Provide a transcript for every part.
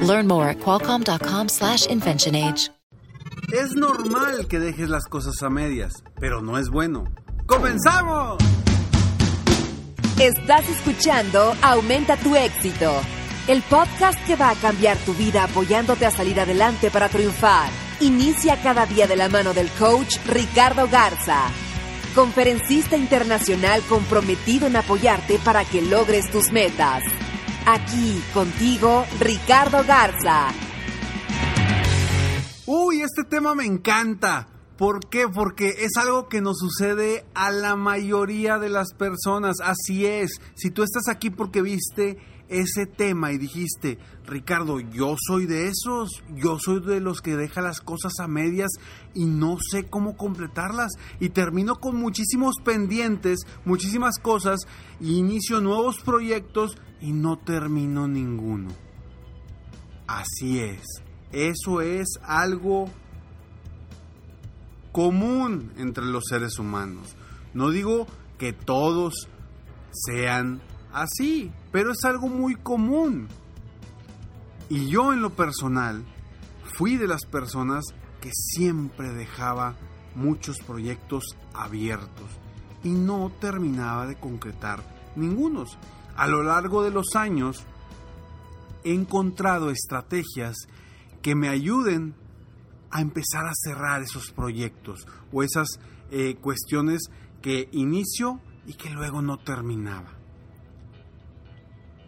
Learn more at qualcomm.com/inventionage. Es normal que dejes las cosas a medias, pero no es bueno. ¡Comenzamos! Estás escuchando Aumenta tu éxito, el podcast que va a cambiar tu vida apoyándote a salir adelante para triunfar. Inicia cada día de la mano del coach Ricardo Garza, conferencista internacional comprometido en apoyarte para que logres tus metas. Aquí contigo, Ricardo Garza. Uy, este tema me encanta. ¿Por qué? Porque es algo que nos sucede a la mayoría de las personas. Así es. Si tú estás aquí porque viste ese tema y dijiste, Ricardo, yo soy de esos, yo soy de los que deja las cosas a medias y no sé cómo completarlas y termino con muchísimos pendientes, muchísimas cosas y inicio nuevos proyectos y no termino ninguno. Así es, eso es algo común entre los seres humanos. No digo que todos sean así, pero es algo muy común. Y yo en lo personal fui de las personas que siempre dejaba muchos proyectos abiertos y no terminaba de concretar ningunos. A lo largo de los años he encontrado estrategias que me ayuden a empezar a cerrar esos proyectos o esas eh, cuestiones que inicio y que luego no terminaba.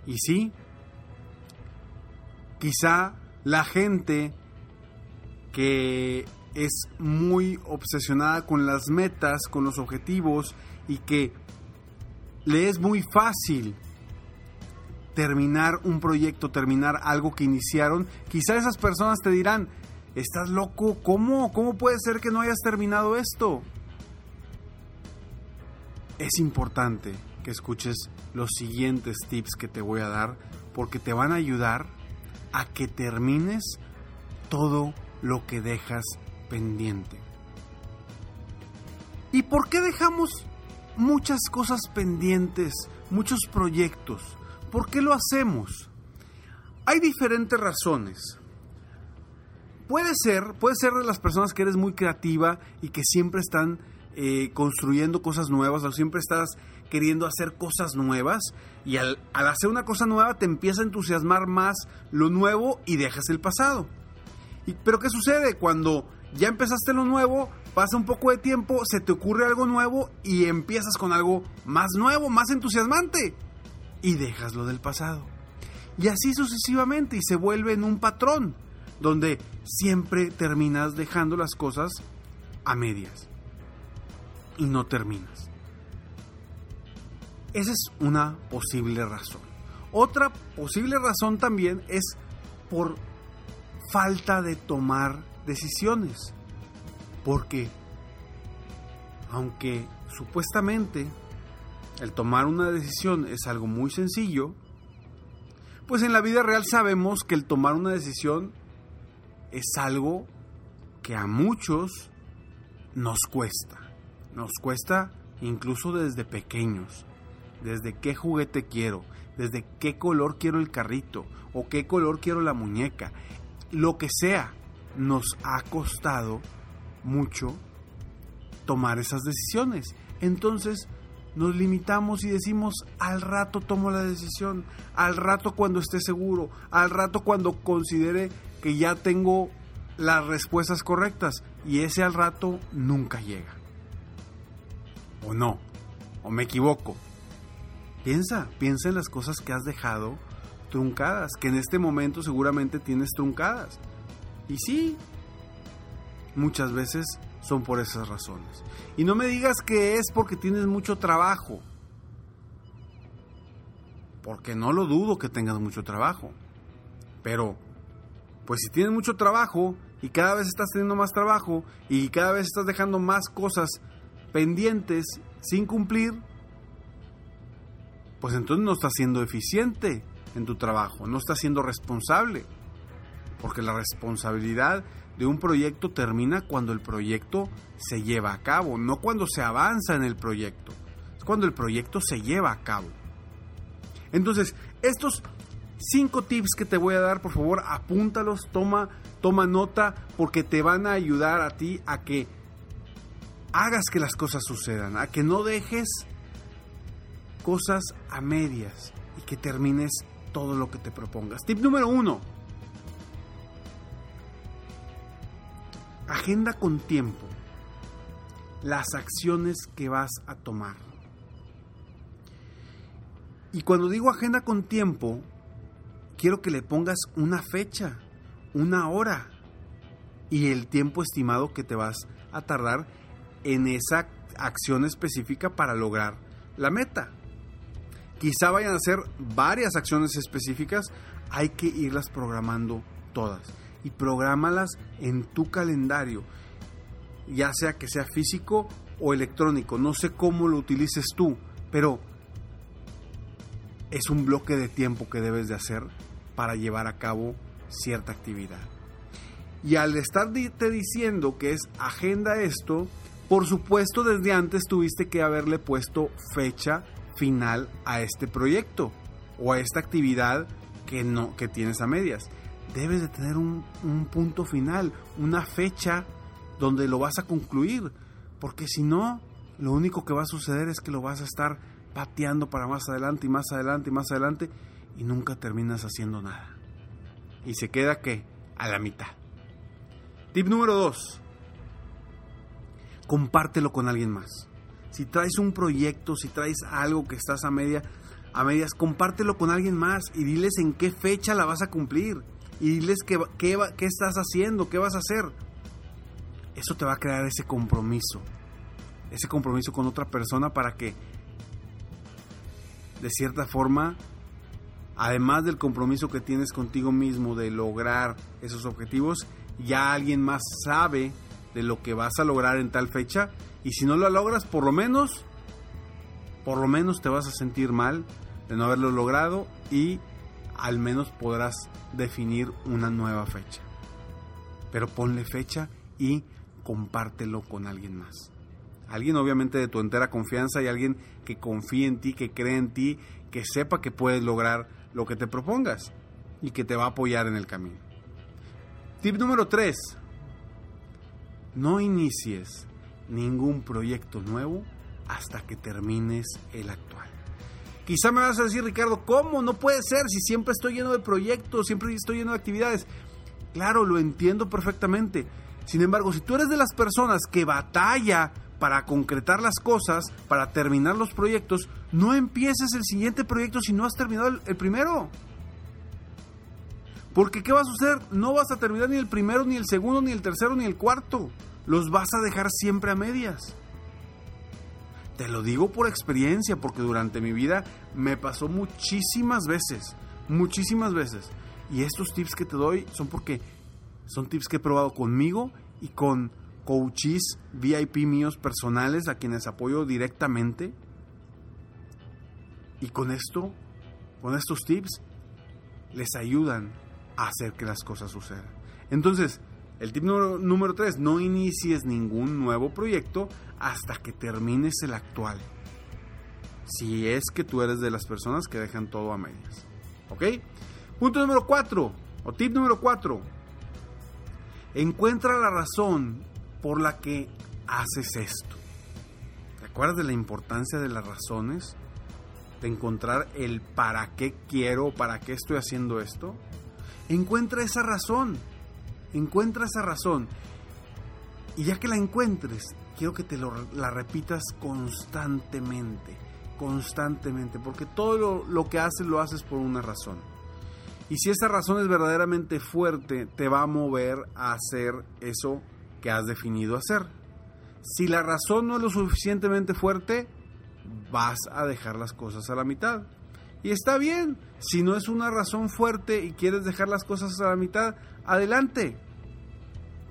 Y sí, quizá la gente que es muy obsesionada con las metas, con los objetivos y que le es muy fácil terminar un proyecto, terminar algo que iniciaron, quizá esas personas te dirán, ¿estás loco? ¿Cómo? ¿Cómo puede ser que no hayas terminado esto? Es importante que escuches los siguientes tips que te voy a dar porque te van a ayudar a que termines todo lo que dejas pendiente. ¿Y por qué dejamos muchas cosas pendientes, muchos proyectos? ¿Por qué lo hacemos? Hay diferentes razones. Puede ser, puede ser de las personas que eres muy creativa y que siempre están eh, construyendo cosas nuevas o siempre estás queriendo hacer cosas nuevas y al, al hacer una cosa nueva te empieza a entusiasmar más lo nuevo y dejas el pasado. Pero ¿qué sucede? Cuando ya empezaste lo nuevo, pasa un poco de tiempo, se te ocurre algo nuevo y empiezas con algo más nuevo, más entusiasmante y dejas lo del pasado. Y así sucesivamente y se vuelve en un patrón donde siempre terminas dejando las cosas a medias y no terminas. Esa es una posible razón. Otra posible razón también es por falta de tomar decisiones. Porque, aunque supuestamente el tomar una decisión es algo muy sencillo, pues en la vida real sabemos que el tomar una decisión es algo que a muchos nos cuesta. Nos cuesta incluso desde pequeños. Desde qué juguete quiero, desde qué color quiero el carrito o qué color quiero la muñeca. Lo que sea, nos ha costado mucho tomar esas decisiones. Entonces nos limitamos y decimos al rato tomo la decisión, al rato cuando esté seguro, al rato cuando considere que ya tengo las respuestas correctas y ese al rato nunca llega. ¿O no? ¿O me equivoco? Piensa, piensa en las cosas que has dejado truncadas, que en este momento seguramente tienes truncadas. Y sí, muchas veces son por esas razones. Y no me digas que es porque tienes mucho trabajo. Porque no lo dudo que tengas mucho trabajo. Pero, pues si tienes mucho trabajo y cada vez estás teniendo más trabajo y cada vez estás dejando más cosas pendientes sin cumplir, pues entonces no estás siendo eficiente en tu trabajo, no estás siendo responsable. Porque la responsabilidad de un proyecto termina cuando el proyecto se lleva a cabo, no cuando se avanza en el proyecto. Es cuando el proyecto se lleva a cabo. Entonces, estos cinco tips que te voy a dar, por favor, apúntalos, toma, toma nota, porque te van a ayudar a ti a que hagas que las cosas sucedan, a que no dejes cosas a medias y que termines todo lo que te propongas. Tip número uno. Agenda con tiempo las acciones que vas a tomar. Y cuando digo agenda con tiempo, quiero que le pongas una fecha, una hora y el tiempo estimado que te vas a tardar en esa acción específica para lograr la meta. Quizá vayan a ser varias acciones específicas, hay que irlas programando todas y prográmalas en tu calendario, ya sea que sea físico o electrónico, no sé cómo lo utilices tú, pero es un bloque de tiempo que debes de hacer para llevar a cabo cierta actividad. Y al estarte diciendo que es agenda esto, por supuesto desde antes tuviste que haberle puesto fecha final a este proyecto o a esta actividad que, no, que tienes a medias. Debes de tener un, un punto final, una fecha donde lo vas a concluir, porque si no, lo único que va a suceder es que lo vas a estar pateando para más adelante y más adelante y más adelante y nunca terminas haciendo nada. Y se queda que a la mitad. Tip número 2. Compártelo con alguien más. Si traes un proyecto, si traes algo que estás a media, a medias, compártelo con alguien más y diles en qué fecha la vas a cumplir. Y diles qué, qué, qué estás haciendo, qué vas a hacer. Eso te va a crear ese compromiso. Ese compromiso con otra persona para que, de cierta forma, además del compromiso que tienes contigo mismo de lograr esos objetivos, ya alguien más sabe de lo que vas a lograr en tal fecha y si no lo logras, por lo menos, por lo menos te vas a sentir mal de no haberlo logrado y al menos podrás definir una nueva fecha. Pero ponle fecha y compártelo con alguien más. Alguien obviamente de tu entera confianza y alguien que confíe en ti, que cree en ti, que sepa que puedes lograr lo que te propongas y que te va a apoyar en el camino. Tip número 3. No inicies ningún proyecto nuevo hasta que termines el actual. Quizá me vas a decir, Ricardo, ¿cómo? No puede ser si siempre estoy lleno de proyectos, siempre estoy lleno de actividades. Claro, lo entiendo perfectamente. Sin embargo, si tú eres de las personas que batalla para concretar las cosas, para terminar los proyectos, no empieces el siguiente proyecto si no has terminado el, el primero. Porque ¿qué va a suceder? No vas a terminar ni el primero, ni el segundo, ni el tercero, ni el cuarto. Los vas a dejar siempre a medias. Te lo digo por experiencia, porque durante mi vida me pasó muchísimas veces, muchísimas veces. Y estos tips que te doy son porque son tips que he probado conmigo y con coaches VIP míos personales a quienes apoyo directamente. Y con esto, con estos tips, les ayudan a hacer que las cosas sucedan. Entonces, el tip número 3, no inicies ningún nuevo proyecto hasta que termines el actual. Si es que tú eres de las personas que dejan todo a medias. ¿Ok? Punto número 4, o tip número 4. Encuentra la razón por la que haces esto. ¿Te acuerdas de la importancia de las razones? De encontrar el para qué quiero, para qué estoy haciendo esto. Encuentra esa razón. Encuentra esa razón. Y ya que la encuentres, quiero que te la repitas constantemente. Constantemente. Porque todo lo, lo que haces lo haces por una razón. Y si esa razón es verdaderamente fuerte, te va a mover a hacer eso que has definido hacer. Si la razón no es lo suficientemente fuerte, vas a dejar las cosas a la mitad. Y está bien, si no es una razón fuerte y quieres dejar las cosas a la mitad, adelante.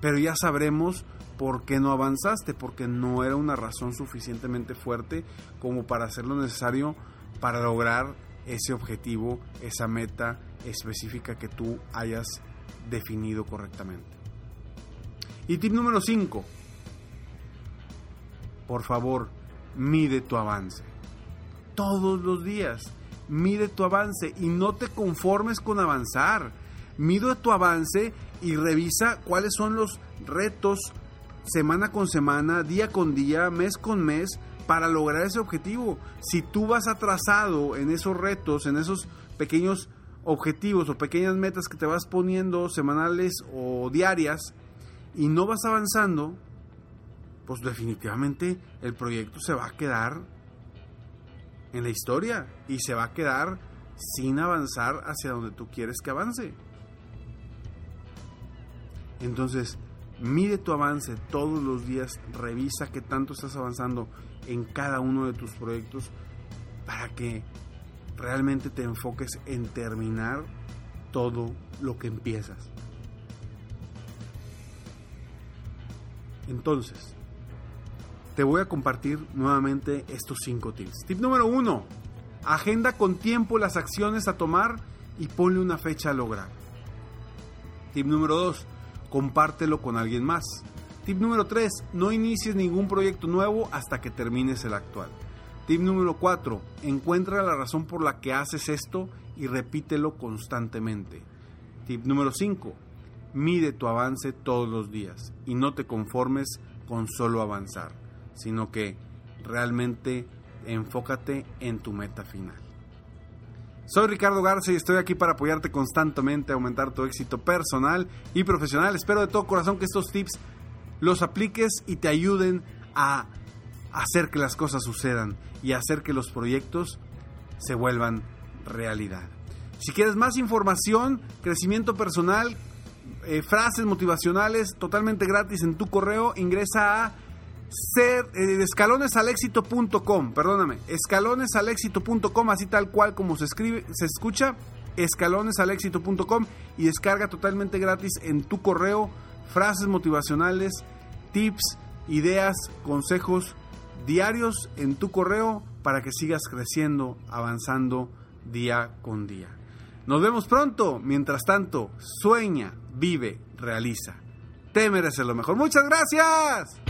pero ya sabremos por qué no avanzaste, porque no era una razón suficientemente fuerte como para hacer lo necesario para lograr ese objetivo, esa meta específica que tú hayas definido correctamente. Y tip número 5. Por favor, mide tu avance. Todos los días, mide tu avance y no te conformes con avanzar. Mide tu avance y revisa cuáles son los retos semana con semana, día con día, mes con mes, para lograr ese objetivo. Si tú vas atrasado en esos retos, en esos pequeños objetivos o pequeñas metas que te vas poniendo semanales o diarias y no vas avanzando, pues definitivamente el proyecto se va a quedar en la historia y se va a quedar sin avanzar hacia donde tú quieres que avance. Entonces, mide tu avance todos los días, revisa qué tanto estás avanzando en cada uno de tus proyectos para que realmente te enfoques en terminar todo lo que empiezas. Entonces, te voy a compartir nuevamente estos cinco tips. Tip número uno, agenda con tiempo las acciones a tomar y ponle una fecha a lograr. Tip número dos, compártelo con alguien más. Tip número 3. No inicies ningún proyecto nuevo hasta que termines el actual. Tip número 4. Encuentra la razón por la que haces esto y repítelo constantemente. Tip número 5. Mide tu avance todos los días y no te conformes con solo avanzar, sino que realmente enfócate en tu meta final. Soy Ricardo Garza y estoy aquí para apoyarte constantemente a aumentar tu éxito personal y profesional. Espero de todo corazón que estos tips los apliques y te ayuden a hacer que las cosas sucedan y hacer que los proyectos se vuelvan realidad. Si quieres más información, crecimiento personal, eh, frases motivacionales totalmente gratis en tu correo, ingresa a ser, eh, escalonesalexito.com, perdóname, escalonesalexito.com, así tal cual como se escribe, se escucha, escalonesalexito.com y descarga totalmente gratis en tu correo frases motivacionales, tips, ideas, consejos diarios en tu correo para que sigas creciendo, avanzando día con día. Nos vemos pronto. Mientras tanto, sueña, vive, realiza. Te mereces lo mejor. Muchas gracias.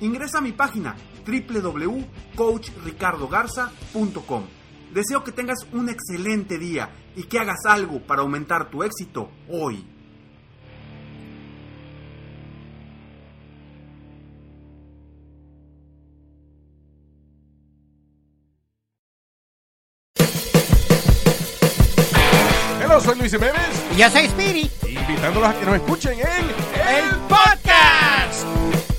ingresa a mi página www.coachricardogarza.com. Deseo que tengas un excelente día y que hagas algo para aumentar tu éxito hoy. Hello, soy Luis Jiménez, Y Yo soy Speedy. invitándolos a que nos escuchen en El podcast.